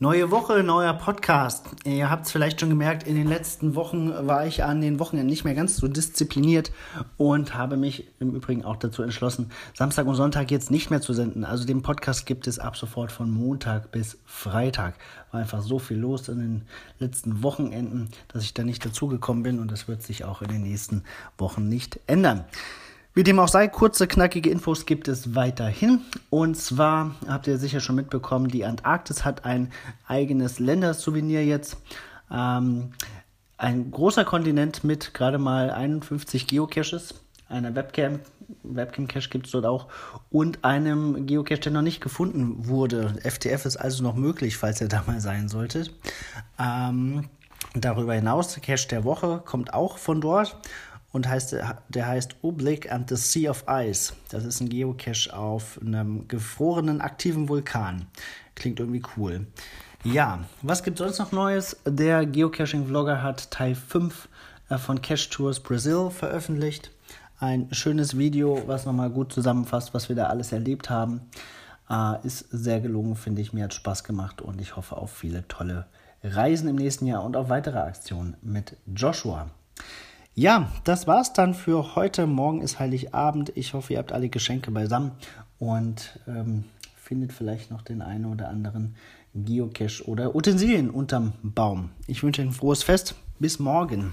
Neue Woche, neuer Podcast. Ihr habt es vielleicht schon gemerkt, in den letzten Wochen war ich an den Wochenenden nicht mehr ganz so diszipliniert und habe mich im Übrigen auch dazu entschlossen, Samstag und Sonntag jetzt nicht mehr zu senden. Also den Podcast gibt es ab sofort von Montag bis Freitag. War einfach so viel los in den letzten Wochenenden, dass ich da nicht dazugekommen bin und das wird sich auch in den nächsten Wochen nicht ändern. Wie dem auch sei, kurze, knackige Infos gibt es weiterhin. Und zwar habt ihr sicher schon mitbekommen, die Antarktis hat ein eigenes Ländersouvenir jetzt. Ähm, ein großer Kontinent mit gerade mal 51 Geocaches, einer Webcam, Webcam-Cache gibt es dort auch, und einem Geocache, der noch nicht gefunden wurde. FTF ist also noch möglich, falls ihr da mal sein solltet. Ähm, darüber hinaus, Cache der Woche kommt auch von dort und heißt, der heißt Oblique and the Sea of Ice. Das ist ein Geocache auf einem gefrorenen aktiven Vulkan. Klingt irgendwie cool. Ja, was gibt sonst noch Neues? Der Geocaching-Vlogger hat Teil 5 äh, von Cache Tours Brazil veröffentlicht. Ein schönes Video, was nochmal gut zusammenfasst, was wir da alles erlebt haben. Äh, ist sehr gelungen, finde ich. Mir hat Spaß gemacht und ich hoffe auf viele tolle Reisen im nächsten Jahr und auf weitere Aktionen mit Joshua. Ja, das war's dann für heute. Morgen ist Heiligabend. Ich hoffe, ihr habt alle Geschenke beisammen und ähm, findet vielleicht noch den einen oder anderen Geocache oder Utensilien unterm Baum. Ich wünsche ein frohes Fest. Bis morgen.